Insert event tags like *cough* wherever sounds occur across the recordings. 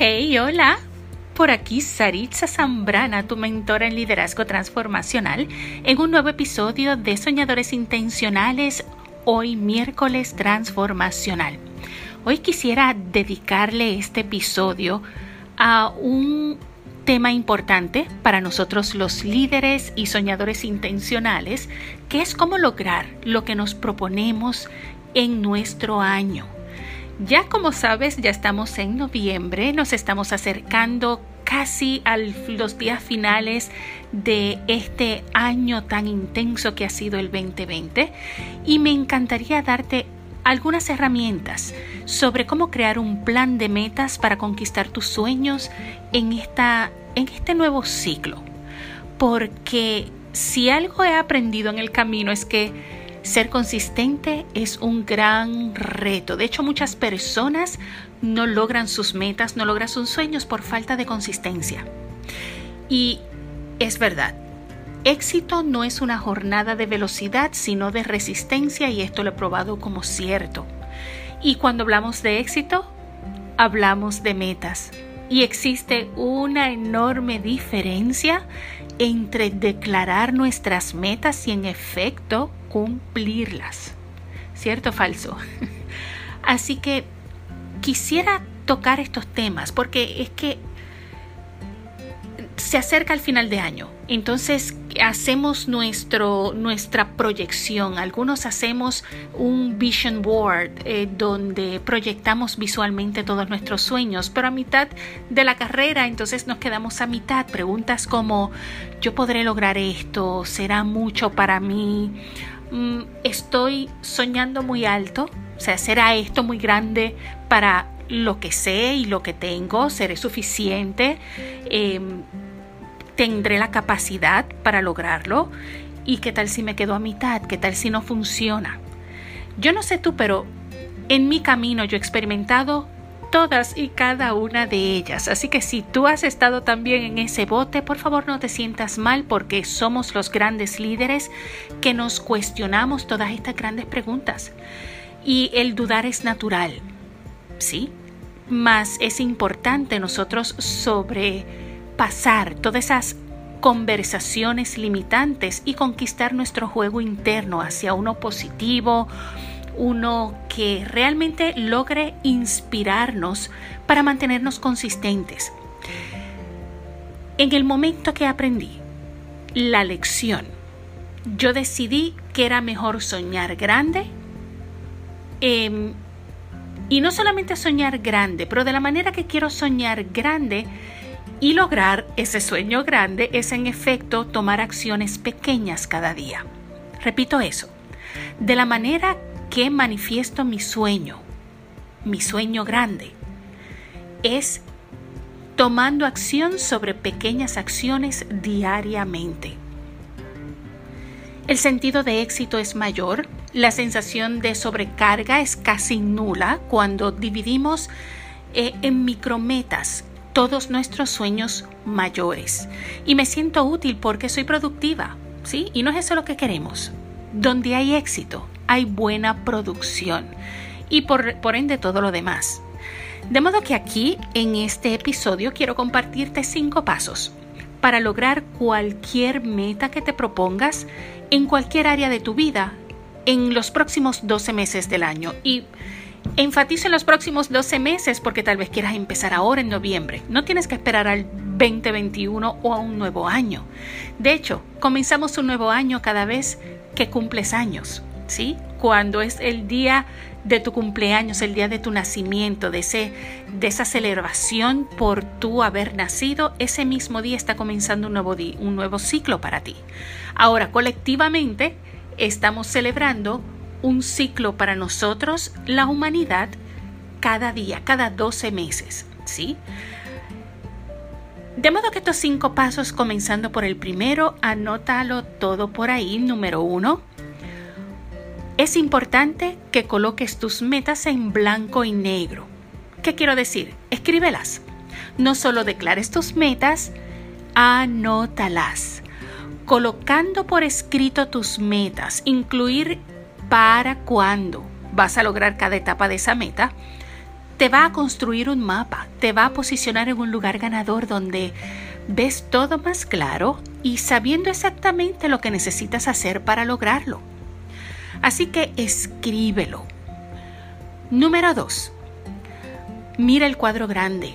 Hey, hola. Por aquí Saritza Zambrana, tu mentora en liderazgo transformacional, en un nuevo episodio de Soñadores Intencionales, hoy miércoles transformacional. Hoy quisiera dedicarle este episodio a un tema importante para nosotros los líderes y soñadores intencionales, que es cómo lograr lo que nos proponemos en nuestro año. Ya como sabes, ya estamos en noviembre, nos estamos acercando casi a los días finales de este año tan intenso que ha sido el 2020 y me encantaría darte algunas herramientas sobre cómo crear un plan de metas para conquistar tus sueños en, esta, en este nuevo ciclo. Porque si algo he aprendido en el camino es que ser consistente es un gran reto. De hecho, muchas personas no logran sus metas, no logran sus sueños por falta de consistencia. Y es verdad, éxito no es una jornada de velocidad, sino de resistencia y esto lo he probado como cierto. Y cuando hablamos de éxito, hablamos de metas. Y existe una enorme diferencia entre declarar nuestras metas y en efecto cumplirlas. ¿Cierto o falso? *laughs* Así que quisiera tocar estos temas porque es que se acerca el final de año. Entonces hacemos nuestro, nuestra proyección. Algunos hacemos un vision board eh, donde proyectamos visualmente todos nuestros sueños, pero a mitad de la carrera entonces nos quedamos a mitad. Preguntas como, ¿yo podré lograr esto? ¿Será mucho para mí? Mm, ¿Estoy soñando muy alto? O sea, ¿será esto muy grande para lo que sé y lo que tengo? ¿Seré suficiente? Em, tendré la capacidad para lograrlo. ¿Y qué tal si me quedo a mitad? ¿Qué tal si no funciona? Yo no sé tú, pero en mi camino yo he experimentado todas y cada una de ellas. Así que si tú has estado también en ese bote, por favor no te sientas mal porque somos los grandes líderes que nos cuestionamos todas estas grandes preguntas. Y el dudar es natural, ¿sí? Más es importante nosotros sobre pasar todas esas conversaciones limitantes y conquistar nuestro juego interno hacia uno positivo, uno que realmente logre inspirarnos para mantenernos consistentes. En el momento que aprendí la lección, yo decidí que era mejor soñar grande em, y no solamente soñar grande, pero de la manera que quiero soñar grande, y lograr ese sueño grande es en efecto tomar acciones pequeñas cada día. Repito eso. De la manera que manifiesto mi sueño, mi sueño grande, es tomando acción sobre pequeñas acciones diariamente. El sentido de éxito es mayor, la sensación de sobrecarga es casi nula cuando dividimos eh, en micrometas todos nuestros sueños mayores. Y me siento útil porque soy productiva, ¿sí? Y no es eso lo que queremos. Donde hay éxito, hay buena producción y por, por ende todo lo demás. De modo que aquí, en este episodio, quiero compartirte cinco pasos para lograr cualquier meta que te propongas en cualquier área de tu vida en los próximos 12 meses del año. Y Enfatizo en los próximos 12 meses porque tal vez quieras empezar ahora en noviembre. No tienes que esperar al 2021 o a un nuevo año. De hecho, comenzamos un nuevo año cada vez que cumples años, ¿sí? Cuando es el día de tu cumpleaños, el día de tu nacimiento, de, ese, de esa celebración por tu haber nacido, ese mismo día está comenzando un nuevo, día, un nuevo ciclo para ti. Ahora, colectivamente, estamos celebrando un ciclo para nosotros, la humanidad, cada día, cada 12 meses, ¿sí? De modo que estos cinco pasos, comenzando por el primero, anótalo todo por ahí. Número uno, es importante que coloques tus metas en blanco y negro. ¿Qué quiero decir? Escríbelas. No solo declares tus metas, anótalas. Colocando por escrito tus metas, incluir para cuándo vas a lograr cada etapa de esa meta, te va a construir un mapa, te va a posicionar en un lugar ganador donde ves todo más claro y sabiendo exactamente lo que necesitas hacer para lograrlo. Así que escríbelo. Número 2. Mira el cuadro grande.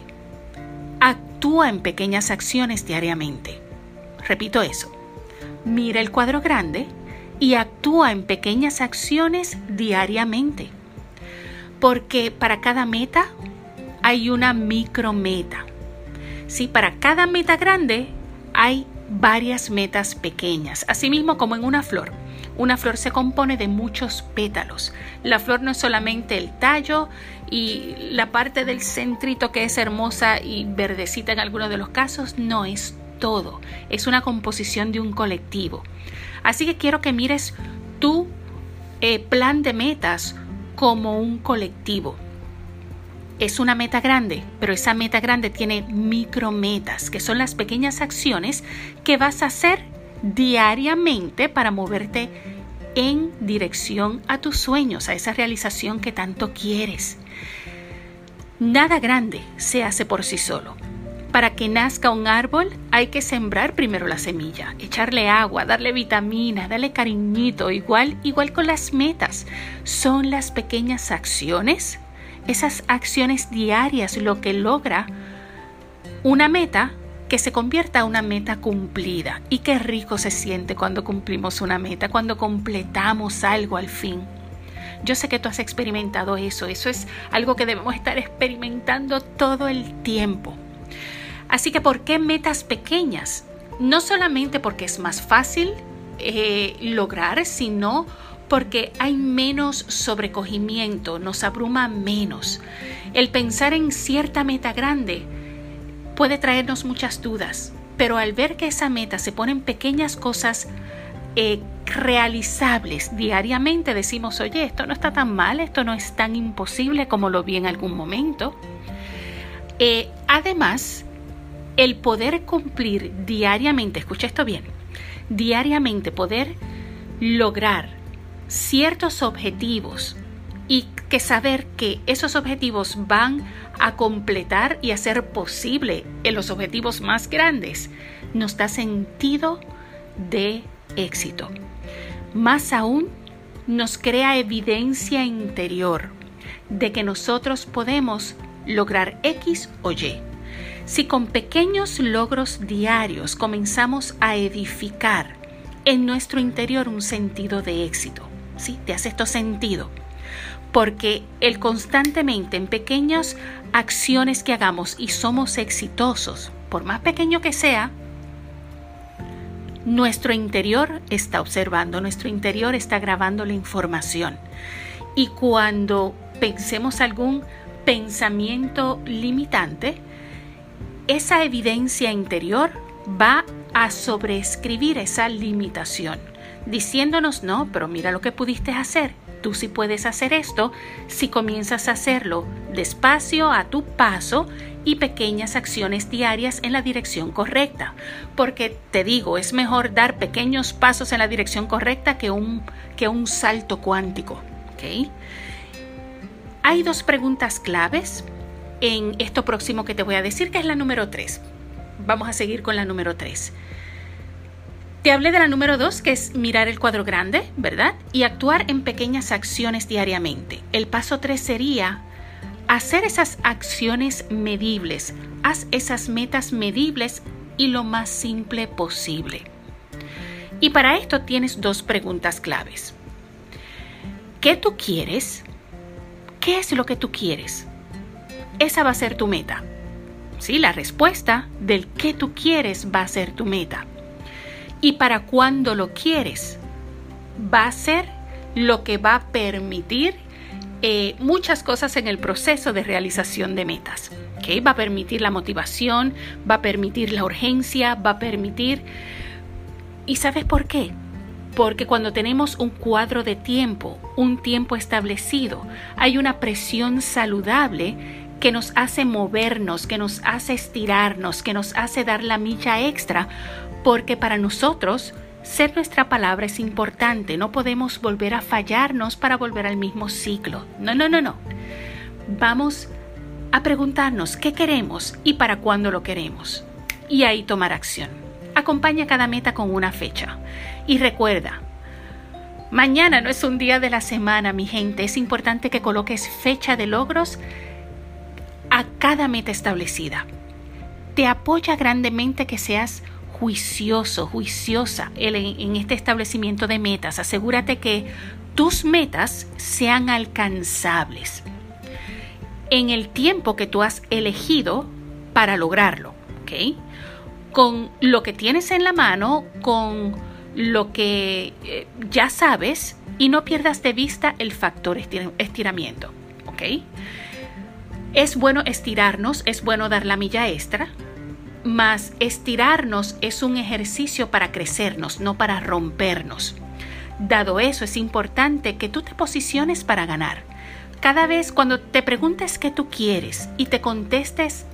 Actúa en pequeñas acciones diariamente. Repito eso. Mira el cuadro grande y actúa en pequeñas acciones diariamente. Porque para cada meta hay una micrometa. Sí, para cada meta grande hay varias metas pequeñas, asimismo como en una flor. Una flor se compone de muchos pétalos. La flor no es solamente el tallo y la parte del centrito que es hermosa y verdecita en algunos de los casos, no es todo. Es una composición de un colectivo. Así que quiero que mires tu eh, plan de metas como un colectivo. Es una meta grande, pero esa meta grande tiene micrometas, que son las pequeñas acciones que vas a hacer diariamente para moverte en dirección a tus sueños, a esa realización que tanto quieres. Nada grande se hace por sí solo. Para que nazca un árbol hay que sembrar primero la semilla, echarle agua, darle vitamina, darle cariñito, igual, igual con las metas. Son las pequeñas acciones, esas acciones diarias lo que logra una meta que se convierta en una meta cumplida. Y qué rico se siente cuando cumplimos una meta, cuando completamos algo al fin. Yo sé que tú has experimentado eso, eso es algo que debemos estar experimentando todo el tiempo. Así que, ¿por qué metas pequeñas? No solamente porque es más fácil eh, lograr, sino porque hay menos sobrecogimiento, nos abruma menos. El pensar en cierta meta grande puede traernos muchas dudas, pero al ver que esa meta se pone en pequeñas cosas eh, realizables diariamente, decimos, oye, esto no está tan mal, esto no es tan imposible como lo vi en algún momento. Eh, además, el poder cumplir diariamente, escucha esto bien, diariamente poder lograr ciertos objetivos y que saber que esos objetivos van a completar y hacer posible los objetivos más grandes, nos da sentido de éxito. Más aún, nos crea evidencia interior de que nosotros podemos lograr X o Y. Si con pequeños logros diarios comenzamos a edificar en nuestro interior un sentido de éxito, ¿sí? ¿Te hace esto sentido? porque el constantemente en pequeñas acciones que hagamos y somos exitosos, por más pequeño que sea, nuestro interior está observando, nuestro interior está grabando la información. Y cuando pensemos algún pensamiento limitante, esa evidencia interior va a sobreescribir esa limitación, diciéndonos, no, pero mira lo que pudiste hacer, Tú sí puedes hacer esto si comienzas a hacerlo despacio, a tu paso y pequeñas acciones diarias en la dirección correcta. Porque te digo, es mejor dar pequeños pasos en la dirección correcta que un, que un salto cuántico. Hay dos preguntas claves en esto próximo que te voy a decir, que es la número 3. Vamos a seguir con la número 3. Te hablé de la número dos, que es mirar el cuadro grande, ¿verdad? Y actuar en pequeñas acciones diariamente. El paso tres sería hacer esas acciones medibles. Haz esas metas medibles y lo más simple posible. Y para esto tienes dos preguntas claves. ¿Qué tú quieres? ¿Qué es lo que tú quieres? Esa va a ser tu meta. Sí, la respuesta del qué tú quieres va a ser tu meta y para cuando lo quieres. Va a ser lo que va a permitir eh, muchas cosas en el proceso de realización de metas. ¿okay? Va a permitir la motivación, va a permitir la urgencia, va a permitir... ¿Y sabes por qué? Porque cuando tenemos un cuadro de tiempo, un tiempo establecido, hay una presión saludable que nos hace movernos, que nos hace estirarnos, que nos hace dar la milla extra, porque para nosotros ser nuestra palabra es importante, no podemos volver a fallarnos para volver al mismo ciclo. No, no, no, no. Vamos a preguntarnos qué queremos y para cuándo lo queremos. Y ahí tomar acción. Acompaña cada meta con una fecha. Y recuerda, mañana no es un día de la semana, mi gente. Es importante que coloques fecha de logros a cada meta establecida. Te apoya grandemente que seas juicioso, juiciosa en este establecimiento de metas. Asegúrate que tus metas sean alcanzables en el tiempo que tú has elegido para lograrlo, ¿ok? Con lo que tienes en la mano, con lo que eh, ya sabes y no pierdas de vista el factor estiramiento, ¿ok? Es bueno estirarnos, es bueno dar la milla extra, mas estirarnos es un ejercicio para crecernos, no para rompernos. Dado eso, es importante que tú te posiciones para ganar. Cada vez cuando te preguntes qué tú quieres y te contestes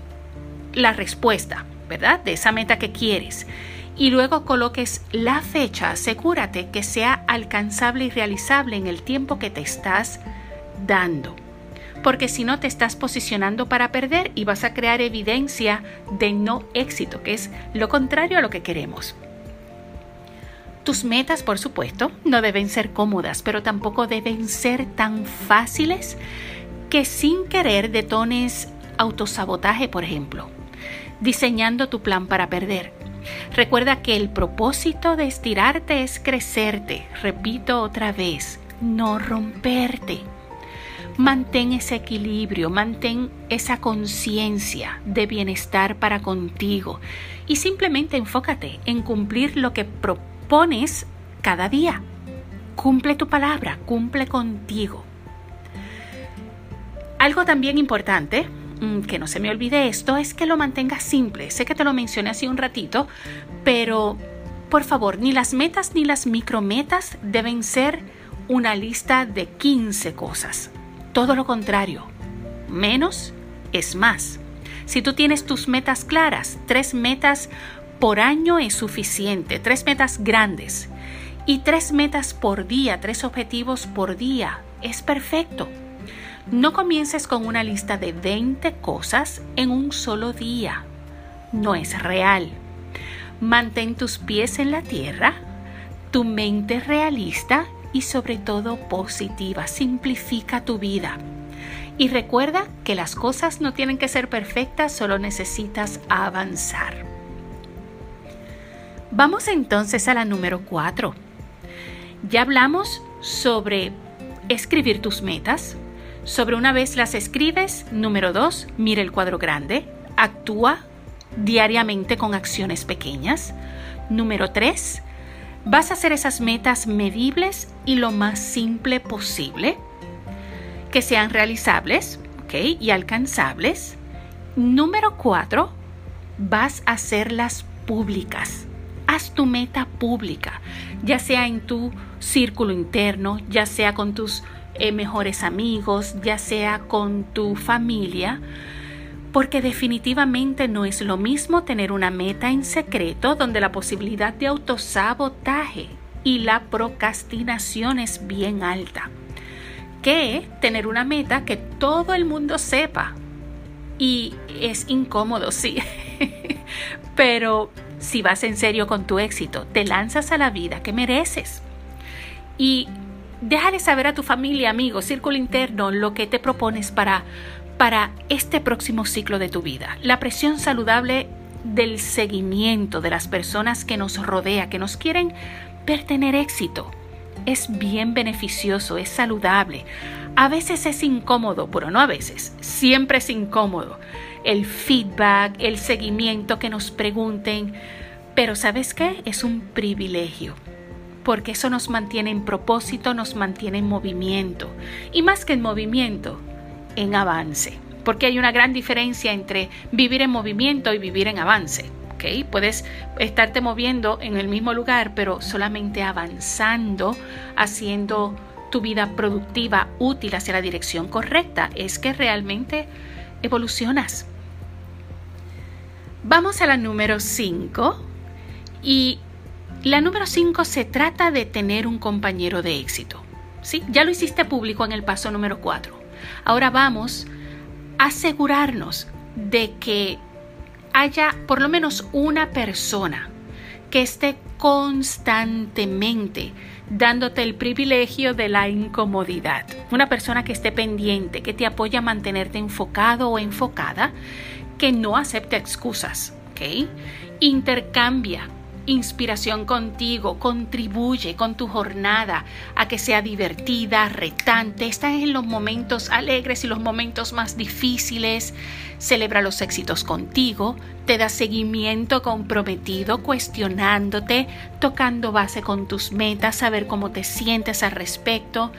la respuesta, ¿verdad? De esa meta que quieres y luego coloques la fecha, asegúrate que sea alcanzable y realizable en el tiempo que te estás dando porque si no te estás posicionando para perder y vas a crear evidencia de no éxito, que es lo contrario a lo que queremos. Tus metas, por supuesto, no deben ser cómodas, pero tampoco deben ser tan fáciles que sin querer detones autosabotaje, por ejemplo, diseñando tu plan para perder. Recuerda que el propósito de estirarte es crecerte, repito otra vez, no romperte. Mantén ese equilibrio, mantén esa conciencia de bienestar para contigo y simplemente enfócate en cumplir lo que propones cada día. Cumple tu palabra, cumple contigo. Algo también importante, mm, que no se me olvide esto, es que lo mantengas simple. Sé que te lo mencioné hace un ratito, pero por favor, ni las metas ni las micrometas deben ser una lista de 15 cosas. Todo lo contrario, menos es más. Si tú tienes tus metas claras, tres metas por año es suficiente, tres metas grandes y tres metas por día, tres objetivos por día, es perfecto. No comiences con una lista de 20 cosas en un solo día. No es real. Mantén tus pies en la tierra, tu mente realista y sobre todo positiva. Simplifica tu vida. Y recuerda que las cosas no tienen que ser perfectas, solo necesitas avanzar. Vamos entonces a la número 4. Ya hablamos sobre escribir tus metas. Sobre una vez las escribes, número 2, mira el cuadro grande. Actúa diariamente con acciones pequeñas. Número 3, Vas a hacer esas metas medibles y lo más simple posible, que sean realizables y alcanzables. Número cuatro, vas a hacerlas públicas. Haz tu meta pública, ya sea en tu círculo interno, ya sea con tus eh, mejores amigos, ya sea con tu familia porque definitivamente no es lo mismo tener una meta en secreto donde la posibilidad de autosabotaje y la procrastinación es bien alta, que tener una meta que todo el mundo sepa. Y es incómodo, *laughs* sí, pero si vas en serio con tu éxito, te lanzas a la vida que mereces. Y déjale saber a tu familia, amigos, círculo interno, lo que te propones para para este próximo ciclo de tu vida. La presión saludable del seguimiento de las personas que nos rodea, que nos quieren ver tener éxito. Es bien beneficioso, es saludable. A veces es incómodo, pero no a veces, siempre es incómodo. El feedback, el seguimiento, que nos pregunten. Pero ¿sabes qué? Es un privilegio porque eso nos mantiene en propósito, nos mantiene en movimiento. Y más que en movimiento, en avance, porque hay una gran diferencia entre vivir en movimiento y vivir en avance. ¿okay? Puedes estarte moviendo en el mismo lugar, pero solamente avanzando, haciendo tu vida productiva, útil hacia la dirección correcta, es que realmente evolucionas. Vamos a la número 5 y la número 5 se trata de tener un compañero de éxito. ¿sí? Ya lo hiciste público en el paso número 4. Ahora vamos asegurarnos de que haya por lo menos una persona que esté constantemente dándote el privilegio de la incomodidad. Una persona que esté pendiente, que te apoya a mantenerte enfocado o enfocada, que no acepte excusas, ¿ok? Intercambia inspiración contigo, contribuye con tu jornada a que sea divertida, retante, está en los momentos alegres y los momentos más difíciles, celebra los éxitos contigo, te da seguimiento comprometido, cuestionándote, tocando base con tus metas, saber cómo te sientes al respecto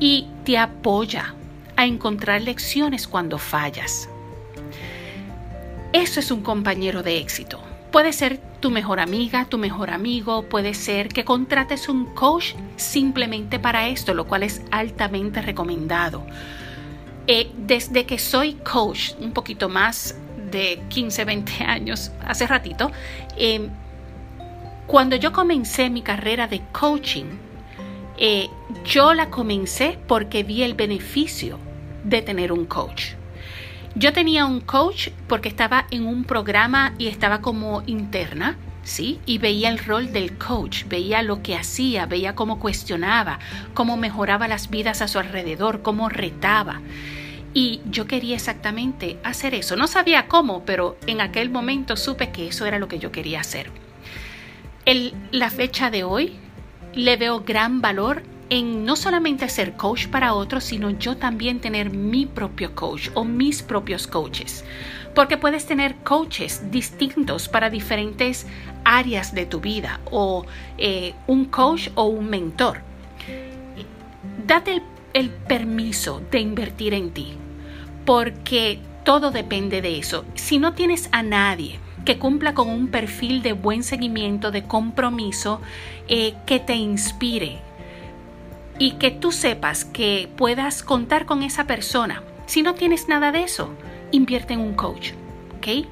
y te apoya a encontrar lecciones cuando fallas. Eso es un compañero de éxito. Puede ser tu mejor amiga, tu mejor amigo, puede ser que contrates un coach simplemente para esto, lo cual es altamente recomendado. Eh, desde que soy coach, un poquito más de 15, 20 años, hace ratito, em, cuando yo comencé mi carrera de coaching, eh, yo la comencé porque vi el beneficio de tener un coach. Yo tenía un coach porque estaba en un programa y estaba como interna, ¿sí? Y veía el rol del coach, veía lo que hacía, veía cómo cuestionaba, cómo mejoraba las vidas a su alrededor, cómo retaba. Y yo quería exactamente hacer eso. No sabía cómo, pero en aquel momento supe que eso era lo que yo quería hacer. En la fecha de hoy le veo gran valor en no solamente ser coach para otros, sino yo también tener mi propio coach o mis propios coaches. Porque puedes tener coaches distintos para diferentes áreas de tu vida o eh, un coach o un mentor. Date el, permiso de invertir en ti, porque todo depende de eso. Si no tienes a nadie que cumpla con un perfil de buen seguimiento, de compromiso, eh, que te inspire, y que tú sepas que puedas contar con esa persona. Si no tienes nada de eso, invierte en un coach, ¿ok?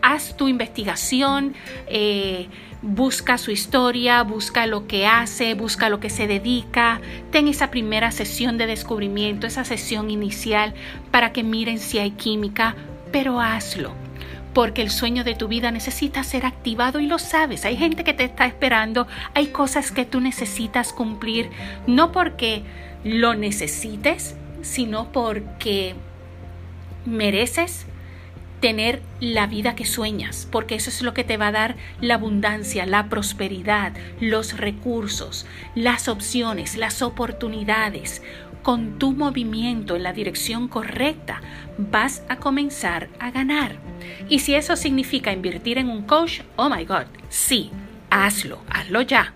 Haz tu investigación, eh, busca su historia, busca lo que hace, busca lo que se dedica, ten esa primera sesión de descubrimiento, esa sesión inicial para que miren si hay química, pero hazlo porque el sueño de tu vida necesita ser activado y lo sabes. Hay gente que te está esperando, hay cosas que tú necesitas cumplir, no porque lo necesites, sino porque mereces tener la vida que sueñas, porque eso es lo que te va a dar la abundancia, la prosperidad, los recursos, las opciones, las oportunidades con tu movimiento en la dirección correcta, vas a comenzar a ganar. Y si eso significa invertir en un coach, oh my God, sí, hazlo, hazlo ya.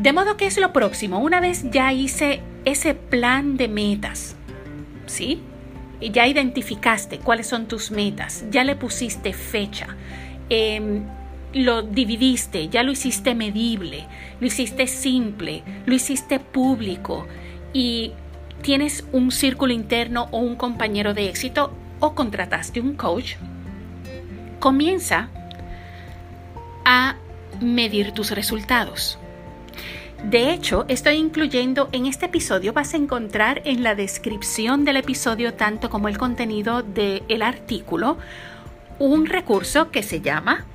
De modo que es lo próximo, una vez ya hice ese plan de metas, ¿sí? Y ya identificaste cuáles son tus metas, ya le pusiste fecha, em, lo dividiste, ya lo hiciste medible, lo hiciste simple, lo hiciste público y tienes un círculo interno o un compañero de éxito o contrataste un coach, comienza a medir tus resultados. De hecho, estoy incluyendo en este episodio, vas a encontrar en la descripción del episodio, tanto como el contenido del artículo, un recurso que se llama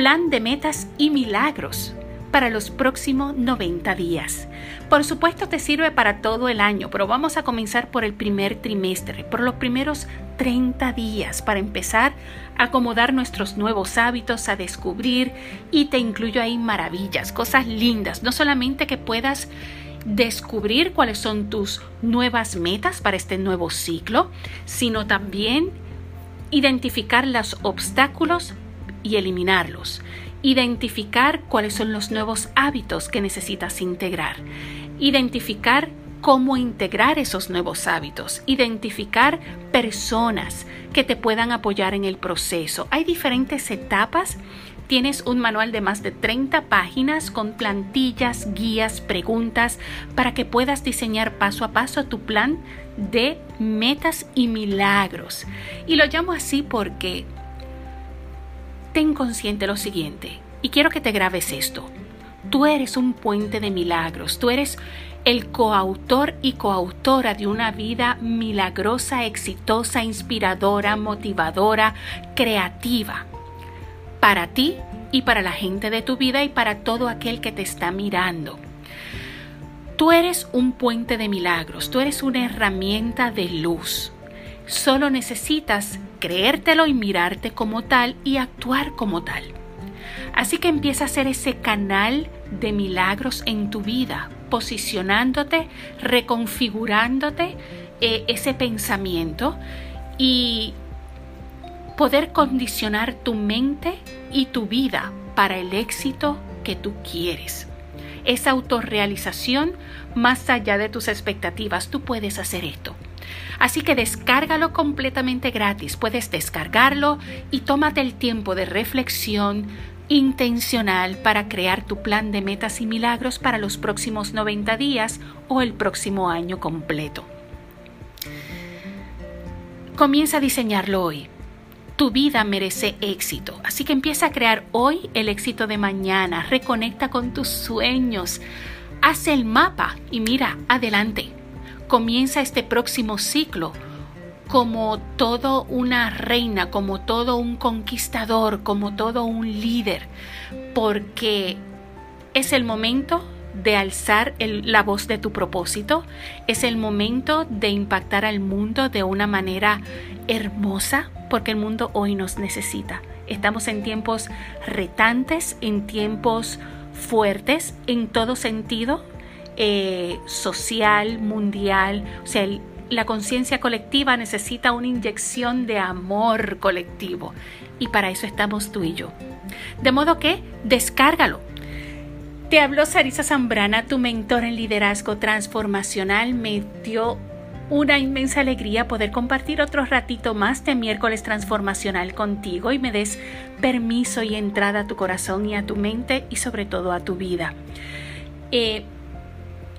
Plan de Metas y Milagros para los próximos 90 días. Por supuesto te sirve para todo el año, pero vamos a comenzar por el primer trimestre, por los primeros 30 días para empezar a acomodar nuestros nuevos hábitos, a descubrir y te incluyo ahí maravillas, cosas lindas, no solamente que puedas descubrir cuáles son tus nuevas metas para este nuevo ciclo, sino también identificar los obstáculos y eliminarlos. Identificar cuáles son los nuevos hábitos que necesitas integrar. Identificar cómo integrar esos nuevos hábitos. Identificar personas que te puedan apoyar en el proceso. Hay diferentes etapas. Tienes un manual de más de 30 páginas con plantillas, guías, preguntas para que puedas diseñar paso a paso tu plan de metas y milagros. Y lo llamo así porque ten consciente lo siguiente, y quiero que te grabes esto. Tú eres un puente de milagros, tú eres el coautor y coautora de una vida milagrosa, exitosa, inspiradora, motivadora, creativa, para ti y para la gente de tu vida y para todo aquel que te está mirando. Tú eres un puente de milagros, tú eres una herramienta de luz. Solo necesitas creértelo y mirarte como tal y actuar como tal. Así que empieza a ser ese canal de milagros en tu vida, posicionándote, reconfigurándote eh, ese pensamiento y poder condicionar tu mente y tu vida para el éxito que tú quieres. Esa autorrealización más allá de tus expectativas, tú puedes hacer esto. Así que descárgalo completamente gratis. Puedes descargarlo y tómate el tiempo de reflexión intencional para crear tu plan de metas y milagros para los próximos 90 días o el próximo año completo. Comienza a diseñarlo hoy. Tu vida merece éxito, así que empieza a crear hoy el éxito de mañana. Reconecta con tus sueños. Haz el mapa y mira adelante comienza este próximo ciclo como todo una reina, como todo un conquistador, como todo un líder, porque es el momento de alzar la voz de tu propósito, es el momento de impactar al mundo de una manera hermosa, porque el mundo hoy nos necesita. Estamos en tiempos retantes, en tiempos fuertes, en todo sentido, eh, social, mundial. O sea, la conciencia colectiva necesita una inyección de amor colectivo. Y para eso estamos tú y yo. De modo que descárgalo. Te habló Sarisa Zambrana, tu mentor en liderazgo transformacional. Me dio una inmensa alegría poder compartir otro ratito más de miércoles transformacional contigo y me des permiso y entrada a tu corazón y a tu mente y sobre todo a tu vida. Eh,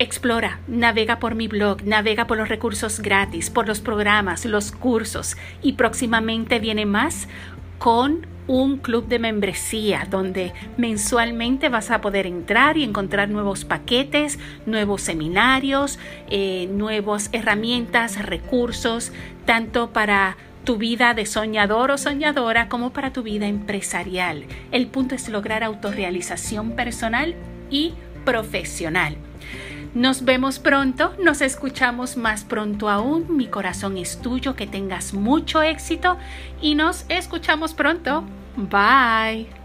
Explora, navega por mi blog, navega por los recursos gratis, por los programas, los cursos y próximamente viene más con un club de membresía donde mensualmente vas a poder entrar y encontrar nuevos paquetes, nuevos seminarios, eh, nuevas herramientas, recursos, tanto para tu vida de soñador o soñadora como para tu vida empresarial. El punto es lograr autorrealización personal y profesional. Nos vemos pronto, nos escuchamos más pronto aún. Mi corazón es tuyo, que tengas mucho éxito y nos escuchamos pronto. Bye.